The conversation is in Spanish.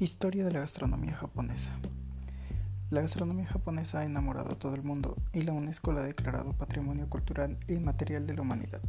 Historia de la gastronomía japonesa. La gastronomía japonesa ha enamorado a todo el mundo y la UNESCO la ha declarado Patrimonio Cultural e material de la Humanidad.